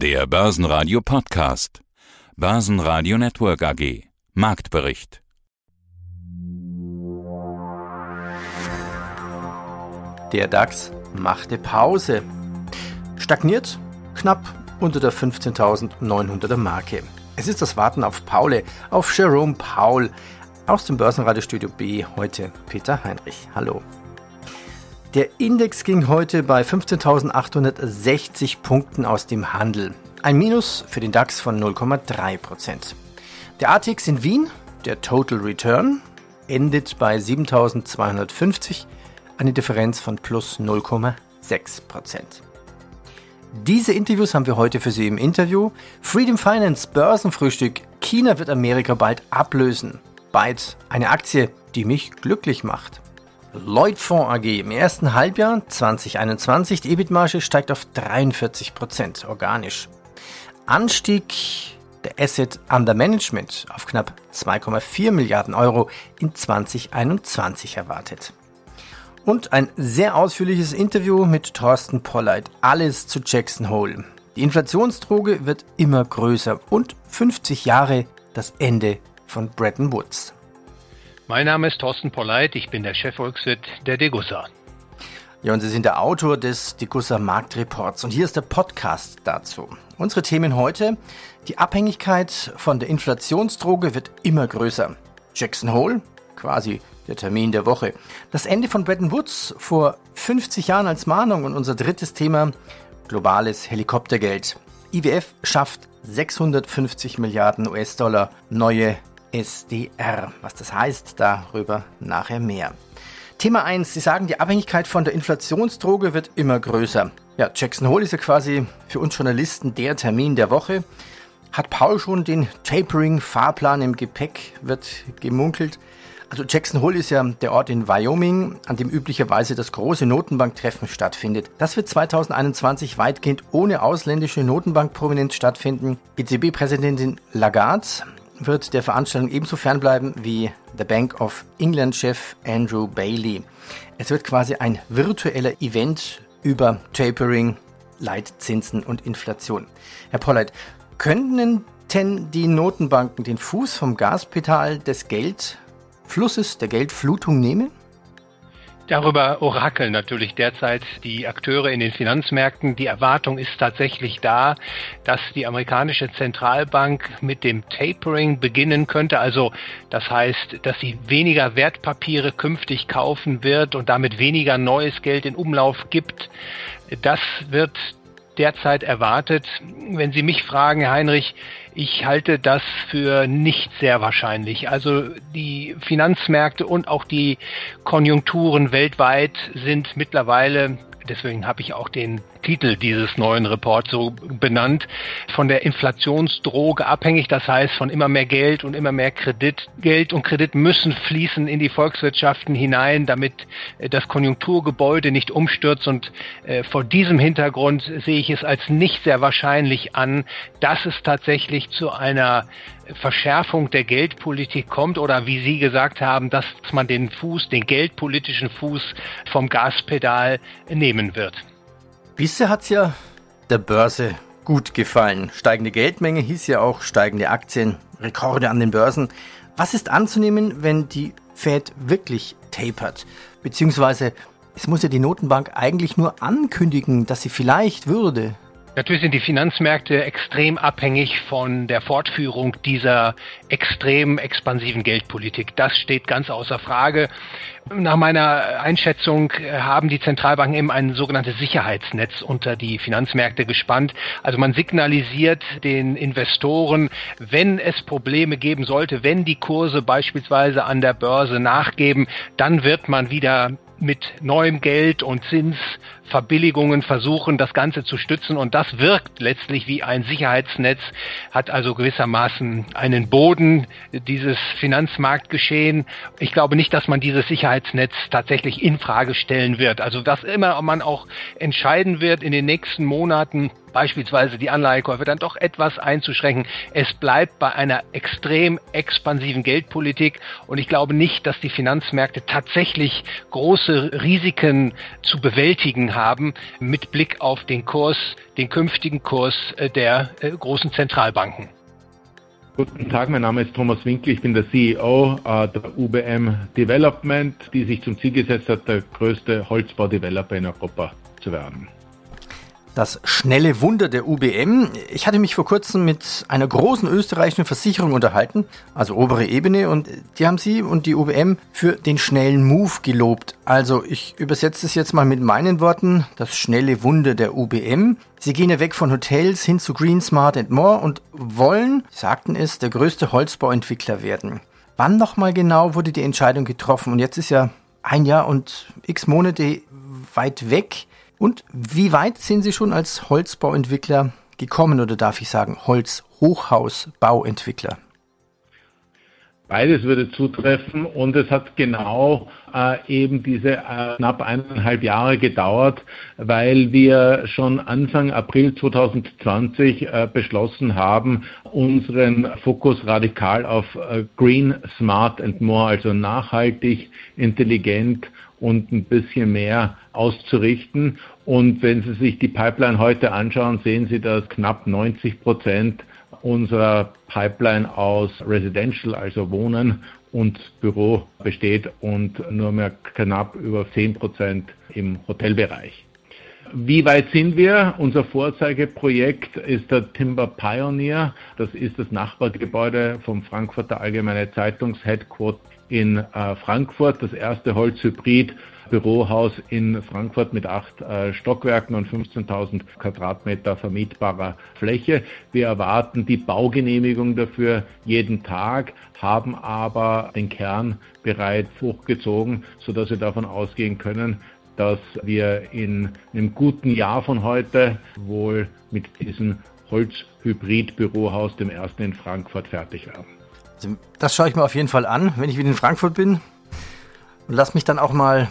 Der Börsenradio Podcast. Börsenradio Network AG. Marktbericht. Der DAX machte Pause. Stagniert knapp unter der 15.900er Marke. Es ist das Warten auf Paule, auf Jerome Paul. Aus dem Börsenradiostudio B heute Peter Heinrich. Hallo. Der Index ging heute bei 15.860 Punkten aus dem Handel. Ein Minus für den DAX von 0,3%. Der ATX in Wien, der Total Return, endet bei 7.250, eine Differenz von plus 0,6%. Diese Interviews haben wir heute für Sie im Interview. Freedom Finance Börsenfrühstück. China wird Amerika bald ablösen. Byte, eine Aktie, die mich glücklich macht. Lloyd Fonds AG im ersten Halbjahr 2021, die EBIT-Marge steigt auf 43 Prozent organisch. Anstieg der Asset Under Management auf knapp 2,4 Milliarden Euro in 2021 erwartet. Und ein sehr ausführliches Interview mit Thorsten Polleit. Alles zu Jackson Hole. Die Inflationsdroge wird immer größer und 50 Jahre das Ende von Bretton Woods. Mein Name ist Thorsten Polleit, ich bin der Chefvolkswirt der Degussa. Ja, und Sie sind der Autor des Degussa Marktreports und hier ist der Podcast dazu. Unsere Themen heute, die Abhängigkeit von der Inflationsdroge wird immer größer. Jackson Hole, quasi der Termin der Woche. Das Ende von Bretton Woods vor 50 Jahren als Mahnung und unser drittes Thema, globales Helikoptergeld. IWF schafft 650 Milliarden US-Dollar neue SDR. Was das heißt, darüber nachher mehr. Thema 1. Sie sagen, die Abhängigkeit von der Inflationsdroge wird immer größer. Ja, Jackson Hole ist ja quasi für uns Journalisten der Termin der Woche. Hat Paul schon den Tapering-Fahrplan im Gepäck, wird gemunkelt. Also Jackson Hole ist ja der Ort in Wyoming, an dem üblicherweise das große Notenbanktreffen stattfindet. Das wird 2021 weitgehend ohne ausländische Notenbankprominenz stattfinden. EZB-Präsidentin Lagarde wird der Veranstaltung ebenso fernbleiben wie der Bank of England-Chef Andrew Bailey. Es wird quasi ein virtueller Event über Tapering, Leitzinsen und Inflation. Herr Polleit, könnten denn die Notenbanken den Fuß vom Gaspedal des Geldflusses, der Geldflutung nehmen? Darüber orakeln natürlich derzeit die Akteure in den Finanzmärkten. Die Erwartung ist tatsächlich da, dass die amerikanische Zentralbank mit dem Tapering beginnen könnte. Also das heißt, dass sie weniger Wertpapiere künftig kaufen wird und damit weniger neues Geld in Umlauf gibt. Das wird derzeit erwartet. Wenn Sie mich fragen, Heinrich, ich halte das für nicht sehr wahrscheinlich. Also die Finanzmärkte und auch die Konjunkturen weltweit sind mittlerweile deswegen habe ich auch den Titel dieses neuen Reports so benannt, von der Inflationsdroge abhängig, das heißt von immer mehr Geld und immer mehr Kredit. Geld und Kredit müssen fließen in die Volkswirtschaften hinein, damit äh, das Konjunkturgebäude nicht umstürzt und äh, vor diesem Hintergrund sehe ich es als nicht sehr wahrscheinlich an, dass es tatsächlich zu einer Verschärfung der Geldpolitik kommt oder wie Sie gesagt haben, dass man den Fuß, den geldpolitischen Fuß vom Gaspedal nehmen wird. Bisher hat es ja der Börse gut gefallen. Steigende Geldmenge hieß ja auch steigende Aktien, Rekorde an den Börsen. Was ist anzunehmen, wenn die Fed wirklich tapert? Beziehungsweise es muss ja die Notenbank eigentlich nur ankündigen, dass sie vielleicht würde. Natürlich sind die Finanzmärkte extrem abhängig von der Fortführung dieser extrem expansiven Geldpolitik. Das steht ganz außer Frage. Nach meiner Einschätzung haben die Zentralbanken eben ein sogenanntes Sicherheitsnetz unter die Finanzmärkte gespannt. Also man signalisiert den Investoren, wenn es Probleme geben sollte, wenn die Kurse beispielsweise an der Börse nachgeben, dann wird man wieder mit neuem Geld und Zinsverbilligungen versuchen, das Ganze zu stützen. Und das wirkt letztlich wie ein Sicherheitsnetz, hat also gewissermaßen einen Boden, dieses Finanzmarktgeschehen. Ich glaube nicht, dass man dieses Sicherheitsnetz tatsächlich in Frage stellen wird. Also dass immer man auch entscheiden wird in den nächsten Monaten, beispielsweise die Anleihekäufe dann doch etwas einzuschränken. Es bleibt bei einer extrem expansiven Geldpolitik und ich glaube nicht, dass die Finanzmärkte tatsächlich große Risiken zu bewältigen haben mit Blick auf den Kurs, den künftigen Kurs äh, der äh, großen Zentralbanken. Guten Tag, mein Name ist Thomas Winkel, ich bin der CEO äh, der UBM Development, die sich zum Ziel gesetzt hat, der größte Holzbaudeveloper in Europa zu werden. Das schnelle Wunder der UBM. Ich hatte mich vor kurzem mit einer großen österreichischen Versicherung unterhalten, also obere Ebene, und die haben sie und die UBM für den schnellen Move gelobt. Also ich übersetze es jetzt mal mit meinen Worten, das schnelle Wunder der UBM. Sie gehen ja weg von Hotels hin zu Green, Smart and More und wollen, sagten es, der größte Holzbauentwickler werden. Wann nochmal genau wurde die Entscheidung getroffen? Und jetzt ist ja ein Jahr und x Monate weit weg. Und wie weit sind Sie schon als Holzbauentwickler gekommen oder darf ich sagen Holzhochhausbauentwickler? Beides würde zutreffen und es hat genau äh, eben diese äh, knapp eineinhalb Jahre gedauert, weil wir schon Anfang April 2020 äh, beschlossen haben, unseren Fokus radikal auf äh, Green, Smart and More, also nachhaltig, intelligent und ein bisschen mehr auszurichten. Und wenn Sie sich die Pipeline heute anschauen, sehen Sie, dass knapp 90 Prozent unserer Pipeline aus Residential, also Wohnen und Büro besteht und nur mehr knapp über 10 Prozent im Hotelbereich. Wie weit sind wir? Unser Vorzeigeprojekt ist der Timber Pioneer. Das ist das Nachbargebäude vom Frankfurter Allgemeine Zeitungsheadquarter in äh, Frankfurt, das erste Holzhybrid Bürohaus in Frankfurt mit acht äh, Stockwerken und 15.000 Quadratmeter vermietbarer Fläche. Wir erwarten die Baugenehmigung dafür jeden Tag, haben aber den Kern bereits hochgezogen, sodass wir davon ausgehen können, dass wir in einem guten Jahr von heute wohl mit diesem Holzhybrid-Bürohaus, dem ersten in Frankfurt, fertig werden. Also, das schaue ich mir auf jeden Fall an, wenn ich wieder in Frankfurt bin. Und lass mich dann auch mal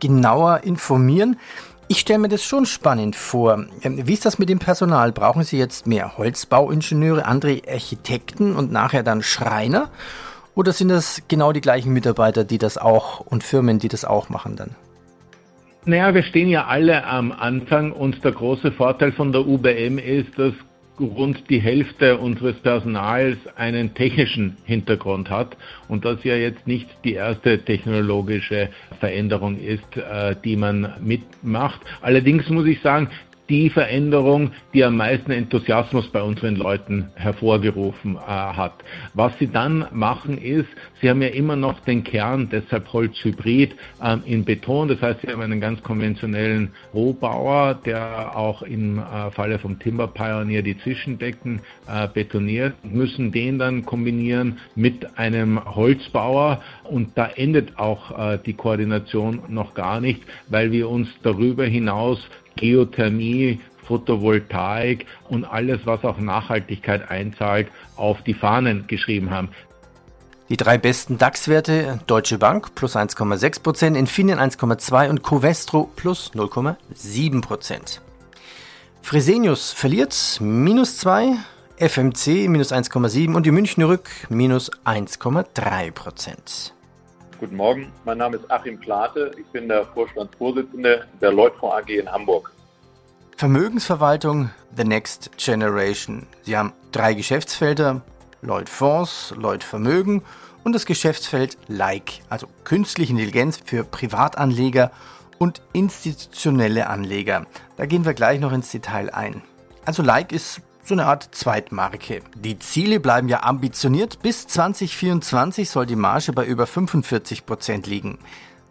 genauer informieren. Ich stelle mir das schon spannend vor. Ähm, wie ist das mit dem Personal? Brauchen Sie jetzt mehr Holzbauingenieure, andere Architekten und nachher dann Schreiner? Oder sind das genau die gleichen Mitarbeiter, die das auch und Firmen, die das auch machen dann? Naja, wir stehen ja alle am Anfang und der große Vorteil von der UBM ist, dass rund die Hälfte unseres Personals einen technischen Hintergrund hat und das ja jetzt nicht die erste technologische Veränderung ist, äh, die man mitmacht. Allerdings muss ich sagen, die Veränderung, die am meisten Enthusiasmus bei unseren Leuten hervorgerufen äh, hat. Was sie dann machen ist, sie haben ja immer noch den Kern, deshalb Holzhybrid ähm, in Beton. Das heißt, sie haben einen ganz konventionellen Rohbauer, der auch im äh, Falle vom Timber Pioneer die Zwischendecken äh, betoniert, müssen den dann kombinieren mit einem Holzbauer und da endet auch äh, die Koordination noch gar nicht, weil wir uns darüber hinaus Geothermie, Photovoltaik und alles, was auf Nachhaltigkeit einzahlt, auf die Fahnen geschrieben haben. Die drei besten DAX-Werte, Deutsche Bank plus 1,6%, Infineon 1,2% und Covestro plus 0,7%. Fresenius verliert minus 2, FMC minus 1,7 und die Münchner Rück minus 1,3%. Guten Morgen, mein Name ist Achim Plate, ich bin der Vorstandsvorsitzende der Leutfonds AG in Hamburg. Vermögensverwaltung The Next Generation. Sie haben drei Geschäftsfelder, Lloyd Fonds, Lloyd Vermögen und das Geschäftsfeld Like, also künstliche Intelligenz für Privatanleger und institutionelle Anleger. Da gehen wir gleich noch ins Detail ein. Also Like ist so eine Art Zweitmarke. Die Ziele bleiben ja ambitioniert. Bis 2024 soll die Marge bei über 45 Prozent liegen.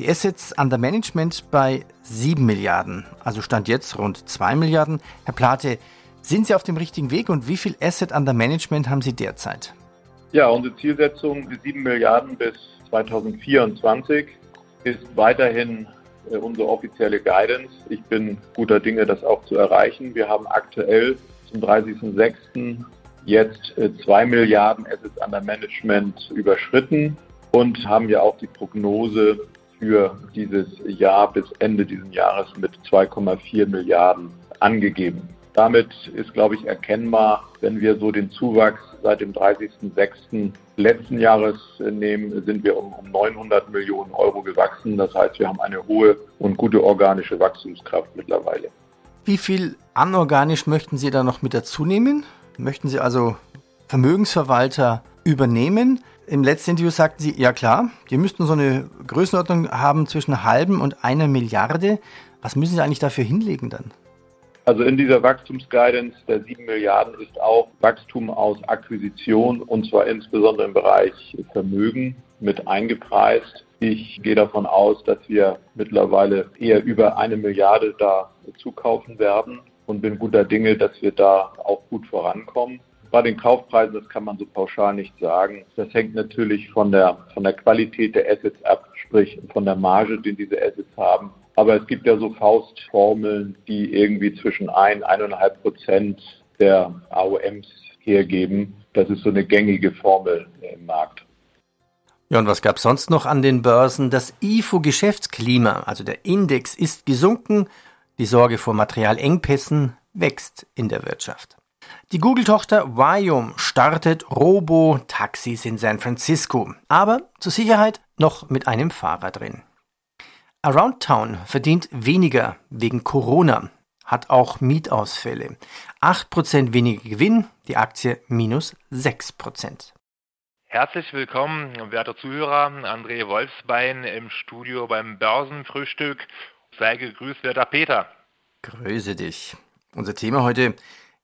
Die Assets under Management bei 7 Milliarden, also stand jetzt rund 2 Milliarden. Herr Plate, sind Sie auf dem richtigen Weg und wie viel Asset under Management haben Sie derzeit? Ja, unsere Zielsetzung 7 Milliarden bis 2024 ist weiterhin äh, unsere offizielle Guidance. Ich bin guter Dinge, das auch zu erreichen. Wir haben aktuell zum 30.06. jetzt 2 äh, Milliarden Assets under Management überschritten und haben ja auch die Prognose für dieses Jahr bis Ende dieses Jahres mit 2,4 Milliarden angegeben. Damit ist, glaube ich, erkennbar, wenn wir so den Zuwachs seit dem 30.06. letzten Jahres nehmen, sind wir um, um 900 Millionen Euro gewachsen. Das heißt, wir haben eine hohe und gute organische Wachstumskraft mittlerweile. Wie viel anorganisch möchten Sie da noch mit dazu nehmen? Möchten Sie also Vermögensverwalter übernehmen? Im letzten Interview sagten Sie, ja klar, die müssten so eine Größenordnung haben zwischen halben und einer Milliarde. Was müssen Sie eigentlich dafür hinlegen dann? Also in dieser Wachstumsguidance der 7 Milliarden ist auch Wachstum aus Akquisition und zwar insbesondere im Bereich Vermögen mit eingepreist. Ich gehe davon aus, dass wir mittlerweile eher über eine Milliarde da zukaufen werden und bin guter Dinge, dass wir da auch gut vorankommen. Bei den Kaufpreisen, das kann man so pauschal nicht sagen. Das hängt natürlich von der, von der Qualität der Assets ab, sprich von der Marge, die diese Assets haben. Aber es gibt ja so Faustformeln, die irgendwie zwischen 1 1,5 Prozent der AOMs hergeben. Das ist so eine gängige Formel im Markt. Ja, und was gab es sonst noch an den Börsen? Das IFO-Geschäftsklima, also der Index, ist gesunken. Die Sorge vor Materialengpässen wächst in der Wirtschaft. Die Google-Tochter Viome startet Robo-Taxis in San Francisco, aber zur Sicherheit noch mit einem Fahrer drin. Around Town verdient weniger wegen Corona, hat auch Mietausfälle. 8% weniger Gewinn, die Aktie minus 6%. Herzlich willkommen, werte Zuhörer. André Wolfsbein im Studio beim Börsenfrühstück. Sei gegrüßt, werter Peter. Grüße dich. Unser Thema heute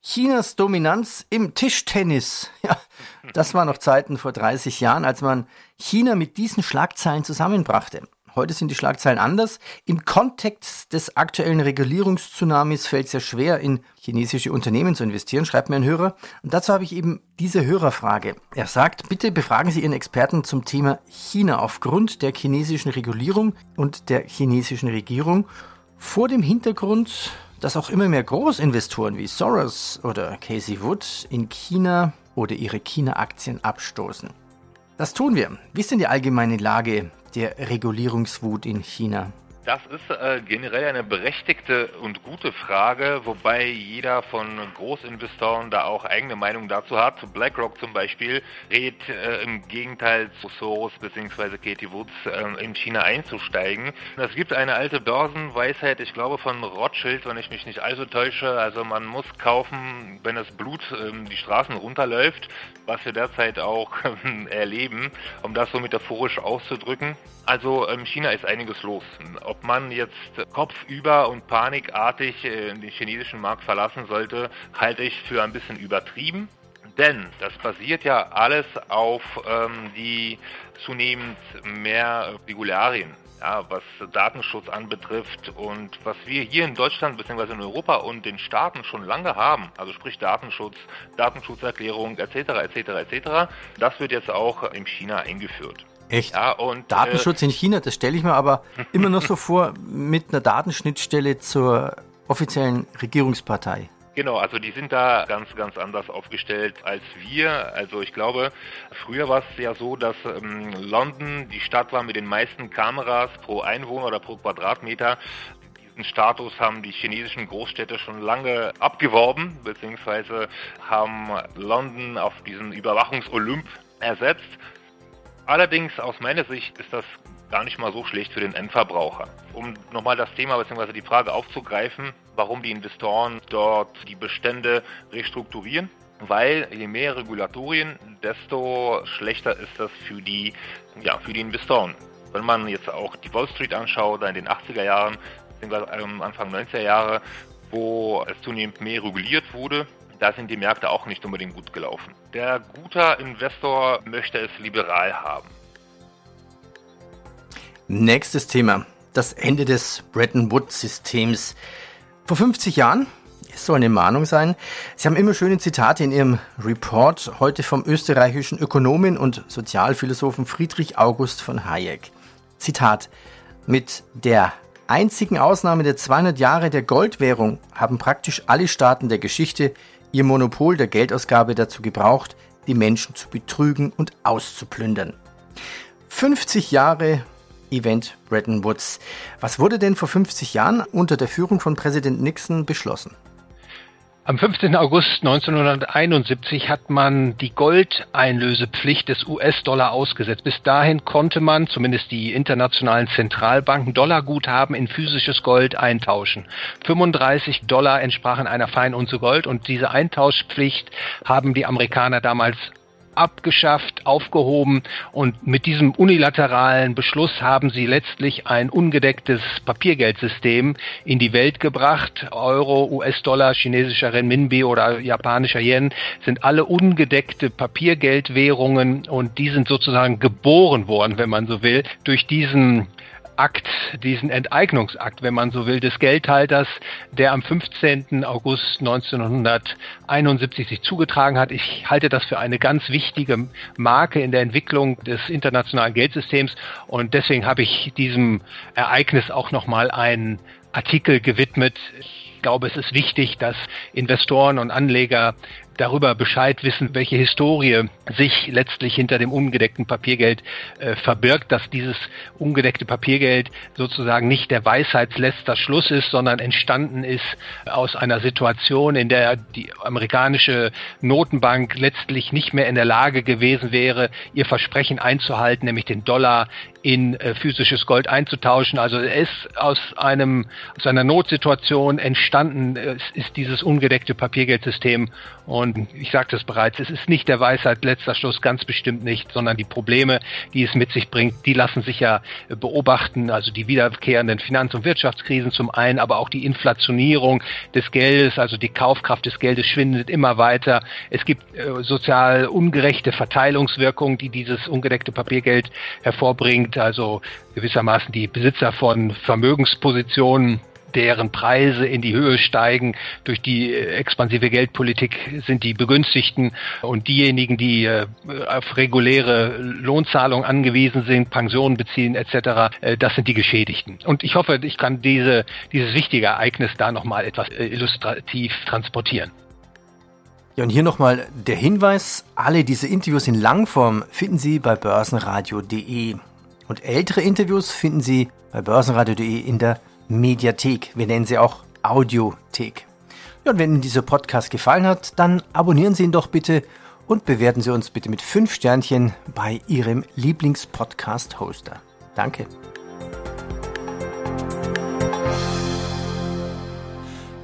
Chinas Dominanz im Tischtennis. Ja, das war noch Zeiten vor 30 Jahren, als man China mit diesen Schlagzeilen zusammenbrachte. Heute sind die Schlagzeilen anders. Im Kontext des aktuellen Regulierungstsunamis fällt es ja schwer, in chinesische Unternehmen zu investieren, schreibt mir ein Hörer. Und dazu habe ich eben diese Hörerfrage. Er sagt, bitte befragen Sie Ihren Experten zum Thema China aufgrund der chinesischen Regulierung und der chinesischen Regierung vor dem Hintergrund, dass auch immer mehr Großinvestoren wie Soros oder Casey Wood in China oder ihre China-Aktien abstoßen. Das tun wir. Wie ist denn die allgemeine Lage der Regulierungswut in China? Das ist äh, generell eine berechtigte und gute Frage, wobei jeder von Großinvestoren da auch eigene Meinung dazu hat. BlackRock zum Beispiel rät äh, im Gegenteil zu Soros bzw. Katie Woods äh, in China einzusteigen. Es gibt eine alte Börsenweisheit, ich glaube von Rothschild, wenn ich mich nicht allzu täusche. Also man muss kaufen, wenn das Blut ähm, die Straßen runterläuft, was wir derzeit auch erleben, um das so metaphorisch auszudrücken. Also ähm, China ist einiges los. Ob man jetzt kopfüber und panikartig äh, den chinesischen Markt verlassen sollte, halte ich für ein bisschen übertrieben. Denn das basiert ja alles auf ähm, die zunehmend mehr Regularien, ja, was Datenschutz anbetrifft und was wir hier in Deutschland bzw. in Europa und den Staaten schon lange haben, also sprich Datenschutz, Datenschutzerklärung etc. etc. etc. Das wird jetzt auch in China eingeführt. Echt? Ja, und, Datenschutz äh, in China, das stelle ich mir aber immer noch so vor mit einer Datenschnittstelle zur offiziellen Regierungspartei. Genau, also die sind da ganz, ganz anders aufgestellt als wir. Also ich glaube, früher war es ja so, dass ähm, London die Stadt war mit den meisten Kameras pro Einwohner oder pro Quadratmeter. Diesen Status haben die chinesischen Großstädte schon lange abgeworben, beziehungsweise haben London auf diesen Überwachungsolymp ersetzt. Allerdings aus meiner Sicht ist das gar nicht mal so schlecht für den Endverbraucher. Um nochmal das Thema bzw. die Frage aufzugreifen, warum die Investoren dort die Bestände restrukturieren. Weil je mehr Regulatorien, desto schlechter ist das für die, ja, für die Investoren. Wenn man jetzt auch die Wall Street anschaut, in den 80er Jahren, bzw. Anfang 90er Jahre, wo es zunehmend mehr reguliert wurde, da sind die Märkte auch nicht unbedingt gut gelaufen. Der guter Investor möchte es liberal haben. Nächstes Thema. Das Ende des Bretton Woods-Systems. Vor 50 Jahren, es soll eine Mahnung sein, Sie haben immer schöne Zitate in Ihrem Report, heute vom österreichischen Ökonomen und Sozialphilosophen Friedrich August von Hayek. Zitat. Mit der einzigen Ausnahme der 200 Jahre der Goldwährung haben praktisch alle Staaten der Geschichte ihr Monopol der Geldausgabe dazu gebraucht, die Menschen zu betrügen und auszuplündern. 50 Jahre Event Bretton Woods. Was wurde denn vor 50 Jahren unter der Führung von Präsident Nixon beschlossen? Am 15. August 1971 hat man die Goldeinlösepflicht des US-Dollar ausgesetzt. Bis dahin konnte man, zumindest die internationalen Zentralbanken, Dollarguthaben in physisches Gold eintauschen. 35 Dollar entsprachen einer Feinunze Gold und diese Eintauschpflicht haben die Amerikaner damals abgeschafft, aufgehoben und mit diesem unilateralen Beschluss haben sie letztlich ein ungedecktes Papiergeldsystem in die Welt gebracht. Euro, US-Dollar, chinesischer Renminbi oder japanischer Yen sind alle ungedeckte Papiergeldwährungen und die sind sozusagen geboren worden, wenn man so will, durch diesen Akt, diesen Enteignungsakt, wenn man so will, des Geldhalters, der am 15. August 1971 sich zugetragen hat. Ich halte das für eine ganz wichtige Marke in der Entwicklung des internationalen Geldsystems und deswegen habe ich diesem Ereignis auch nochmal einen Artikel gewidmet. Ich glaube, es ist wichtig, dass Investoren und Anleger darüber Bescheid wissen, welche Historie sich letztlich hinter dem ungedeckten Papiergeld äh, verbirgt, dass dieses ungedeckte Papiergeld sozusagen nicht der Weisheitsletzter Schluss ist, sondern entstanden ist aus einer Situation, in der die amerikanische Notenbank letztlich nicht mehr in der Lage gewesen wäre, ihr Versprechen einzuhalten, nämlich den Dollar in äh, physisches Gold einzutauschen. Also es ist aus einem aus einer Notsituation entstanden äh, ist dieses ungedeckte Papiergeldsystem und ich sagte es bereits, es ist nicht der Weisheit letzter Schluss, ganz bestimmt nicht, sondern die Probleme, die es mit sich bringt, die lassen sich ja äh, beobachten. Also die wiederkehrenden Finanz- und Wirtschaftskrisen zum einen, aber auch die Inflationierung des Geldes, also die Kaufkraft des Geldes schwindet immer weiter. Es gibt äh, sozial ungerechte Verteilungswirkungen, die dieses ungedeckte Papiergeld hervorbringt. Also gewissermaßen die Besitzer von Vermögenspositionen deren Preise in die Höhe steigen. Durch die äh, expansive Geldpolitik sind die Begünstigten und diejenigen, die äh, auf reguläre Lohnzahlungen angewiesen sind, Pensionen beziehen etc., äh, das sind die Geschädigten. Und ich hoffe, ich kann diese, dieses wichtige Ereignis da nochmal etwas illustrativ transportieren. Ja, und hier nochmal der Hinweis, alle diese Interviews in Langform finden Sie bei börsenradio.de. Und ältere Interviews finden Sie bei börsenradio.de in der Mediathek. Wir nennen sie auch Audiothek. Ja, und wenn Ihnen dieser Podcast gefallen hat, dann abonnieren Sie ihn doch bitte und bewerten Sie uns bitte mit 5 Sternchen bei Ihrem Lieblingspodcast-Hoster. Danke.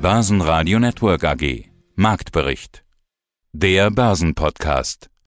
Börsenradio Network AG Marktbericht. Der Börsenpodcast.